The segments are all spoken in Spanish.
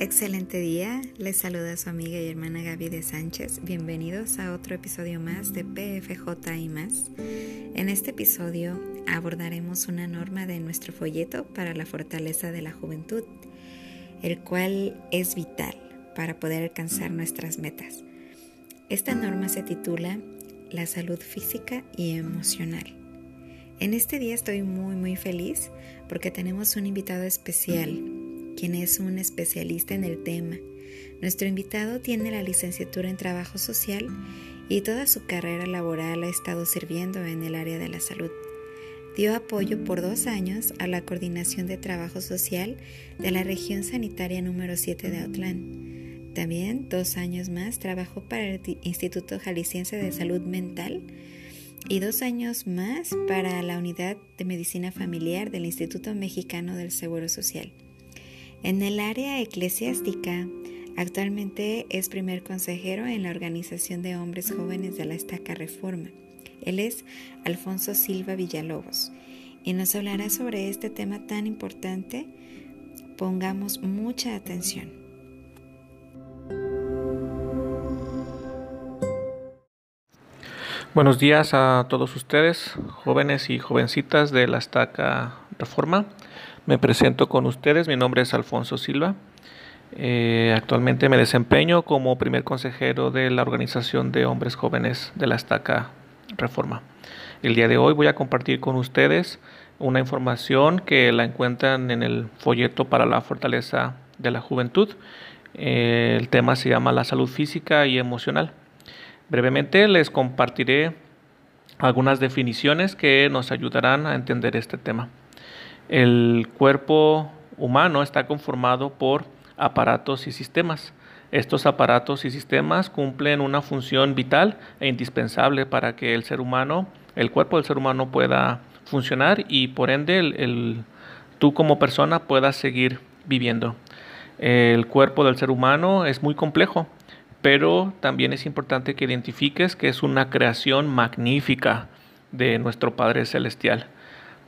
Excelente día, les saluda su amiga y hermana Gaby de Sánchez. Bienvenidos a otro episodio más de PFJ y más. En este episodio abordaremos una norma de nuestro folleto para la fortaleza de la juventud, el cual es vital para poder alcanzar nuestras metas. Esta norma se titula La salud física y emocional. En este día estoy muy muy feliz porque tenemos un invitado especial quien es un especialista en el tema. Nuestro invitado tiene la licenciatura en Trabajo Social y toda su carrera laboral ha estado sirviendo en el área de la salud. Dio apoyo por dos años a la Coordinación de Trabajo Social de la región sanitaria número 7 de Autlán. También dos años más trabajó para el Instituto Jalisciense de Salud Mental y dos años más para la Unidad de Medicina Familiar del Instituto Mexicano del Seguro Social. En el área eclesiástica, actualmente es primer consejero en la Organización de Hombres Jóvenes de la Estaca Reforma. Él es Alfonso Silva Villalobos y nos hablará sobre este tema tan importante. Pongamos mucha atención. Buenos días a todos ustedes, jóvenes y jovencitas de la Estaca Reforma. Me presento con ustedes, mi nombre es Alfonso Silva. Eh, actualmente me desempeño como primer consejero de la Organización de Hombres Jóvenes de la Estaca Reforma. El día de hoy voy a compartir con ustedes una información que la encuentran en el folleto para la fortaleza de la juventud. Eh, el tema se llama la salud física y emocional. Brevemente les compartiré algunas definiciones que nos ayudarán a entender este tema. El cuerpo humano está conformado por aparatos y sistemas. Estos aparatos y sistemas cumplen una función vital e indispensable para que el ser humano, el cuerpo del ser humano pueda funcionar y por ende tú como persona puedas seguir viviendo. El cuerpo del ser humano es muy complejo, pero también es importante que identifiques que es una creación magnífica de nuestro Padre Celestial.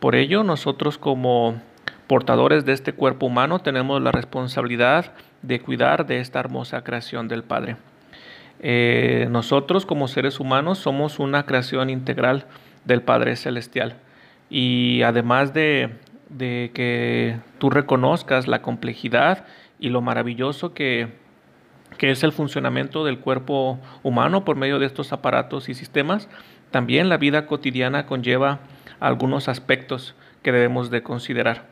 Por ello, nosotros como portadores de este cuerpo humano tenemos la responsabilidad de cuidar de esta hermosa creación del Padre. Eh, nosotros como seres humanos somos una creación integral del Padre Celestial. Y además de, de que tú reconozcas la complejidad y lo maravilloso que, que es el funcionamiento del cuerpo humano por medio de estos aparatos y sistemas, también la vida cotidiana conlleva algunos aspectos que debemos de considerar.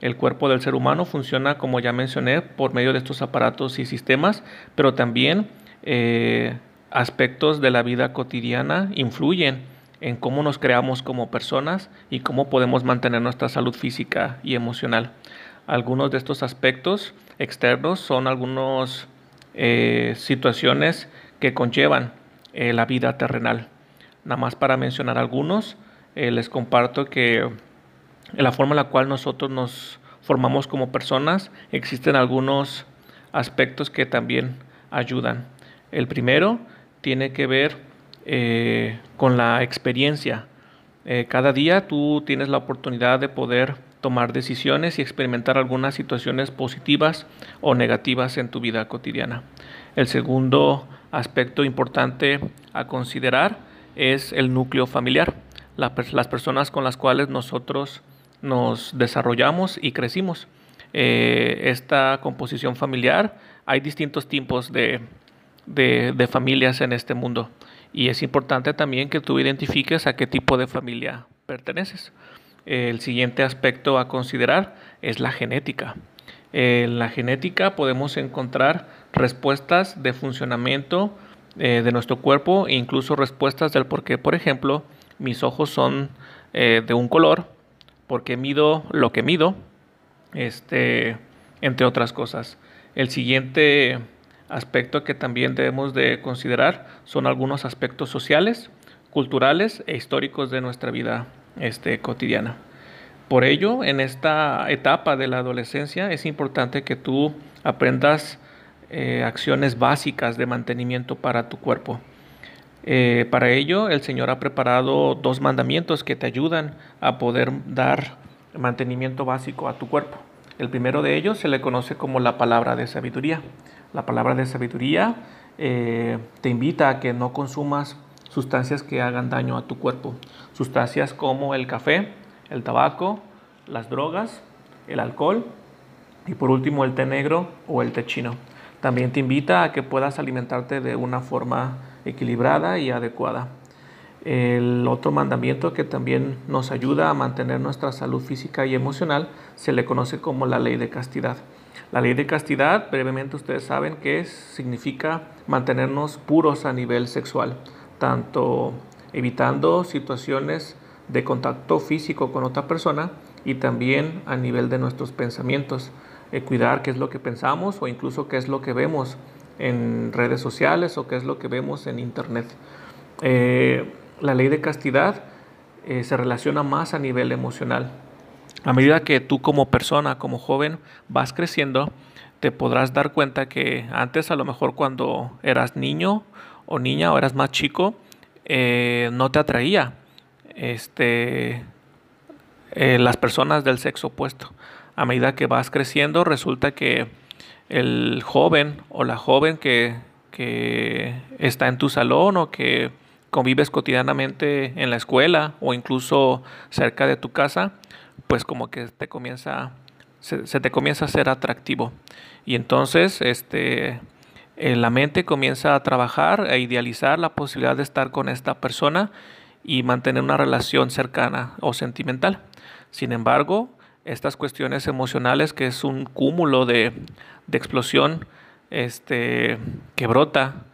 El cuerpo del ser humano funciona, como ya mencioné, por medio de estos aparatos y sistemas, pero también eh, aspectos de la vida cotidiana influyen en cómo nos creamos como personas y cómo podemos mantener nuestra salud física y emocional. Algunos de estos aspectos externos son algunas eh, situaciones que conllevan eh, la vida terrenal. Nada más para mencionar algunos, eh, les comparto que en la forma en la cual nosotros nos formamos como personas existen algunos aspectos que también ayudan. El primero tiene que ver eh, con la experiencia. Eh, cada día tú tienes la oportunidad de poder tomar decisiones y experimentar algunas situaciones positivas o negativas en tu vida cotidiana. El segundo aspecto importante a considerar es el núcleo familiar las personas con las cuales nosotros nos desarrollamos y crecimos. Eh, esta composición familiar, hay distintos tipos de, familias en este mundo y es importante también que tú identifiques a qué tipo de familia perteneces. El siguiente aspecto a considerar es la genética. En la genética podemos encontrar respuestas de funcionamiento eh, de nuestro cuerpo e incluso respuestas del por qué, por ejemplo, mis ojos son eh, de un color, porque mido lo que mido, este, entre otras cosas. El siguiente aspecto que también debemos de considerar son algunos aspectos sociales, culturales e históricos de nuestra vida este, cotidiana. Por ello, en esta etapa de la adolescencia es importante que tú aprendas eh, acciones básicas de mantenimiento para tu cuerpo. Eh, para ello, el Señor ha preparado dos mandamientos que te ayudan a poder dar mantenimiento básico a tu cuerpo. El primero de ellos se le conoce como la palabra de sabiduría. La palabra de sabiduría eh, te invita a que no consumas sustancias que hagan daño a tu cuerpo. Sustancias como el café, el tabaco, las drogas, el alcohol y por último el té negro o el té chino. También te invita a que puedas alimentarte de una forma equilibrada y adecuada. El otro mandamiento que también nos ayuda a mantener nuestra salud física y emocional se le conoce como la ley de castidad. La ley de castidad, brevemente ustedes saben que significa mantenernos puros a nivel sexual, tanto evitando situaciones de contacto físico con otra persona y también a nivel de nuestros pensamientos, eh, cuidar qué es lo que pensamos o incluso qué es lo que vemos en redes sociales o qué es lo que vemos en internet. Eh, la ley de castidad eh, se relaciona más a nivel emocional. A medida que tú como persona, como joven, vas creciendo, te podrás dar cuenta que antes a lo mejor cuando eras niño o niña o eras más chico, eh, no te atraía este, las personas del sexo opuesto. A medida que vas creciendo, resulta que el joven o la joven que, que está en tu salón o que convives cotidianamente en la escuela o incluso cerca de tu casa, pues como que te comienza, se, te comienza a ser atractivo. Y entonces, este, eh, la mente comienza a trabajar, a idealizar la posibilidad de estar con esta persona y mantener una relación cercana o sentimental. Sin embargo, estas cuestiones emocionales, que es un cúmulo de, de explosión este, que brota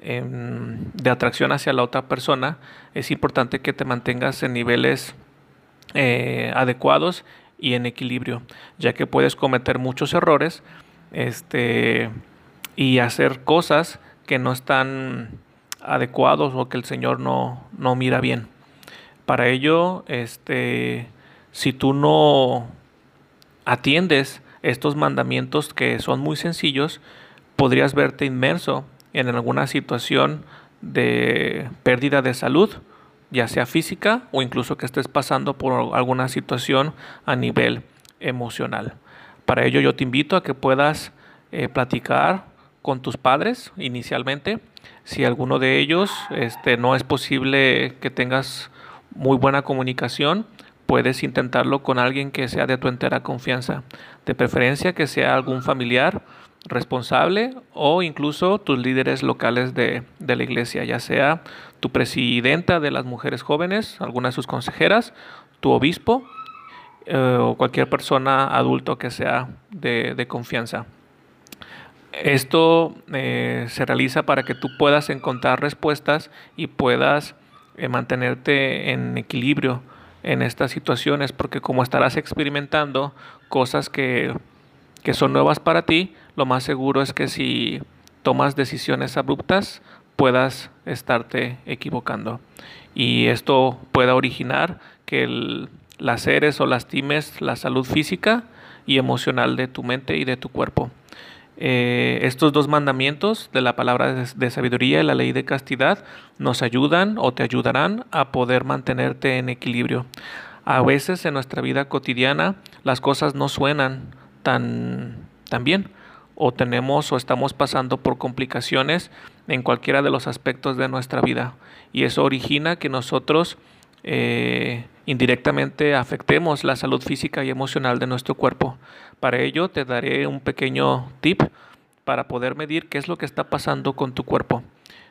Em, de atracción hacia la otra persona, es importante que te mantengas en niveles eh, adecuados y en equilibrio, ya que puedes cometer muchos errores este, y hacer cosas que no están adecuados o que el Señor no, no mira bien. Para ello, este, si tú no atiendes estos mandamientos que son muy sencillos, podrías verte inmerso en alguna situación de pérdida de salud, ya sea física o incluso que estés pasando por alguna situación a nivel emocional. Para ello yo te invito a que puedas eh, platicar con tus padres inicialmente. Si alguno de ellos este, no es posible que tengas muy buena comunicación, puedes intentarlo con alguien que sea de tu entera confianza. De preferencia que sea algún familiar responsable o incluso tus líderes locales de, la iglesia, ya sea tu presidenta de las mujeres jóvenes, alguna de sus consejeras, tu obispo eh, o cualquier persona adulto que sea de, confianza. Esto eh, se realiza para que tú puedas encontrar respuestas y puedas eh, mantenerte en equilibrio en estas situaciones, porque como estarás experimentando cosas que, que son nuevas para ti, lo más seguro es que si tomas decisiones abruptas puedas estarte equivocando. Y esto pueda originar que el, laceres o lastimes la salud física y emocional de tu mente y de tu cuerpo. Eh, estos dos mandamientos de la palabra de, sabiduría y la ley de castidad nos ayudan o te ayudarán a poder mantenerte en equilibrio. A veces en nuestra vida cotidiana las cosas no suenan tan, tan bien o tenemos o estamos pasando por complicaciones en cualquiera de los aspectos de nuestra vida. Y eso origina que nosotros eh, indirectamente afectemos la salud física y emocional de nuestro cuerpo. Para ello te daré un pequeño tip para poder medir qué es lo que está pasando con tu cuerpo.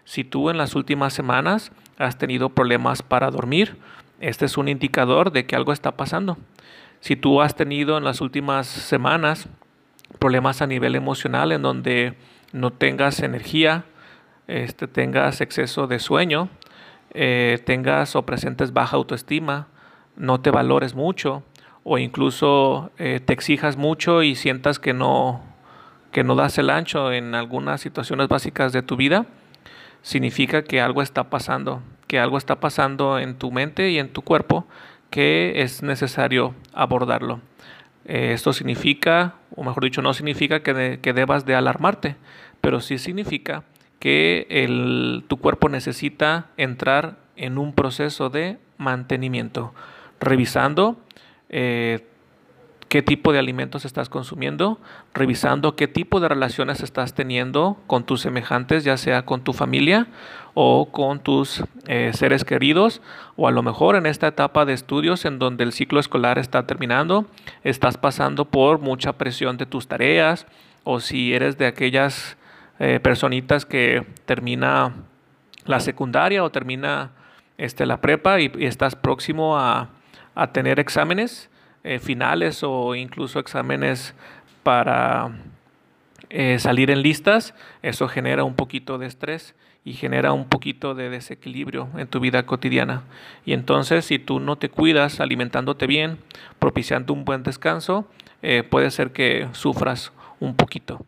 Si tú en las últimas semanas has tenido problemas para dormir, este es un indicador de que algo está pasando. Si tú has tenido en las últimas semanas problemas a nivel emocional en donde no tengas energía, este, tengas exceso de sueño, eh, tengas o presentes baja autoestima, no te valores mucho o incluso eh, te exijas mucho y sientas que no, que no das el ancho en algunas situaciones básicas de tu vida, significa que algo está pasando, que algo está pasando en tu mente y en tu cuerpo que es necesario abordarlo. Eh, esto significa, o mejor dicho, no significa que, debas de alarmarte, pero sí significa que tu cuerpo necesita entrar en un proceso de mantenimiento, revisando eh, qué tipo de alimentos estás consumiendo, revisando qué tipo de relaciones estás teniendo con tus semejantes, ya sea con tu familia o con tus eh, seres queridos, o a lo mejor en esta etapa de estudios en donde el ciclo escolar está terminando, estás pasando por mucha presión de tus tareas, o si eres de aquellas eh, personitas que termina la secundaria o termina este, la prepa y, estás próximo a, tener exámenes eh, finales o incluso exámenes para eh, salir en listas, eso genera un poquito de estrés y genera un poquito de desequilibrio en tu vida cotidiana. Y entonces si tú no te cuidas alimentándote bien, propiciando un buen descanso, puede ser que sufras un poquito.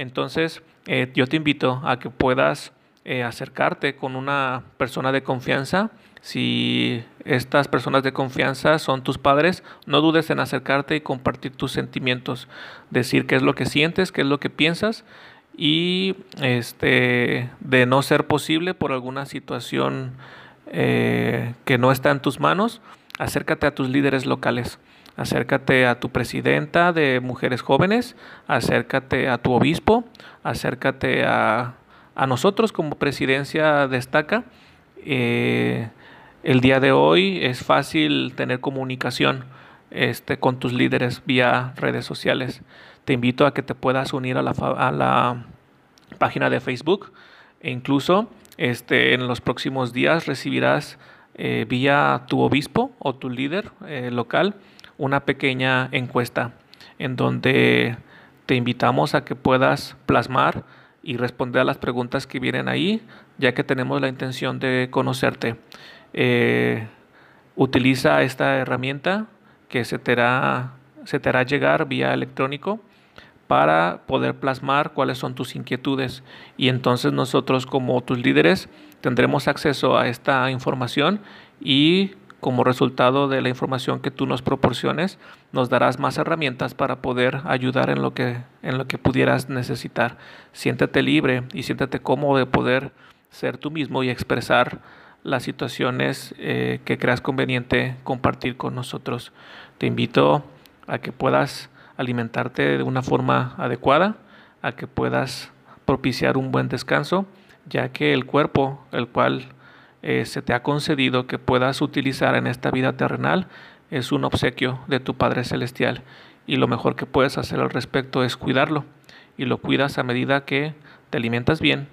Entonces yo te invito a que puedas acercarte con una persona de confianza si estas personas de confianza son tus padres, no dudes en acercarte y compartir tus sentimientos, decir qué es lo que sientes, qué es lo que piensas y este de no ser posible por alguna situación eh, que no está en tus manos, acércate a tus líderes locales. Acércate a tu presidenta de mujeres jóvenes, acércate a tu obispo, acércate a, a nosotros como presidencia destaca. Eh, el día de hoy es fácil tener comunicación este, con tus líderes vía redes sociales. Te invito a que te puedas unir a la, a la página de Facebook e incluso este, en los próximos días recibirás eh, vía tu obispo o tu líder eh, local una pequeña encuesta en donde te invitamos a que puedas plasmar y responder a las preguntas que vienen ahí, ya que tenemos la intención de conocerte. Eh, utiliza esta herramienta que se te, hará, se te hará llegar vía electrónico para poder plasmar cuáles son tus inquietudes y entonces nosotros como tus líderes tendremos acceso a esta información y como resultado de la información que tú nos proporciones nos darás más herramientas para poder ayudar en lo que en lo que pudieras necesitar. Siéntete libre y siéntete cómodo de poder ser tú mismo y expresar las situaciones eh, que creas conveniente compartir con nosotros. Te invito a que puedas alimentarte de una forma adecuada, a que puedas propiciar un buen descanso, ya que el cuerpo, el cual eh, se te ha concedido que puedas utilizar en esta vida terrenal, es un obsequio de tu Padre Celestial y lo mejor que puedes hacer al respecto es cuidarlo y lo cuidas a medida que te alimentas bien,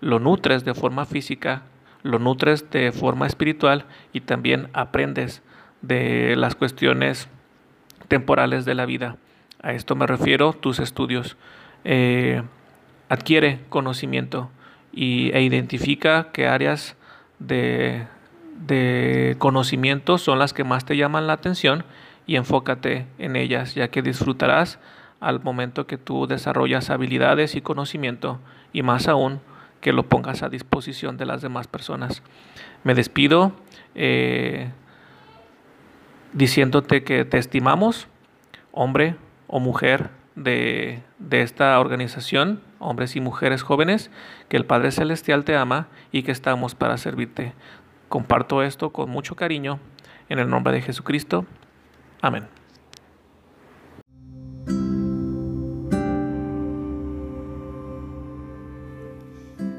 lo nutres de forma física lo nutres de forma espiritual y también aprendes de las cuestiones temporales de la vida. A esto me refiero tus estudios. Eh, adquiere conocimiento y, e identifica qué áreas de, de conocimiento son las que más te llaman la atención y enfócate en ellas, ya que disfrutarás al momento que tú desarrollas habilidades y conocimiento y más aún que lo pongas a disposición de las demás personas. Me despido eh, diciéndote que te estimamos, hombre o mujer de, de esta organización, hombres y mujeres jóvenes, que el Padre Celestial te ama y que estamos para servirte. Comparto esto con mucho cariño en el nombre de Jesucristo. Amén.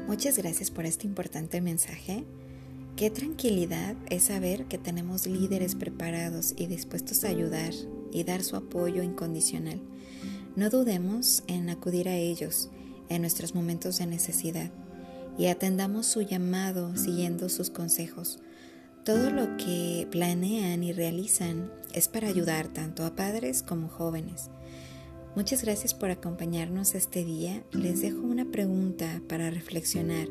Muchas gracias por este importante mensaje. Qué tranquilidad es saber que tenemos líderes preparados y dispuestos a ayudar y dar su apoyo incondicional. No dudemos en acudir a ellos en nuestros momentos de necesidad y atendamos su llamado siguiendo sus consejos. Todo lo que planean y realizan es para ayudar tanto a padres como jóvenes. Muchas gracias por acompañarnos este día. Les dejo una pregunta para reflexionar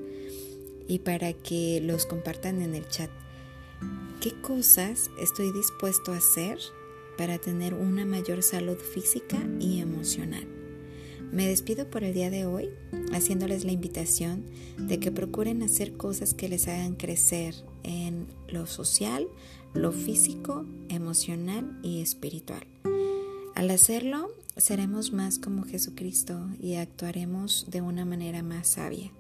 y para que los compartan en el chat. ¿Qué cosas estoy dispuesto a hacer para tener una mayor salud física y emocional? Me despido por el día de hoy haciéndoles la invitación de que procuren hacer cosas que les hagan crecer en lo social, lo físico, emocional y espiritual. Al hacerlo, seremos más como Jesucristo y actuaremos de una manera más sabia.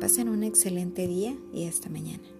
Pasen un excelente día y hasta mañana.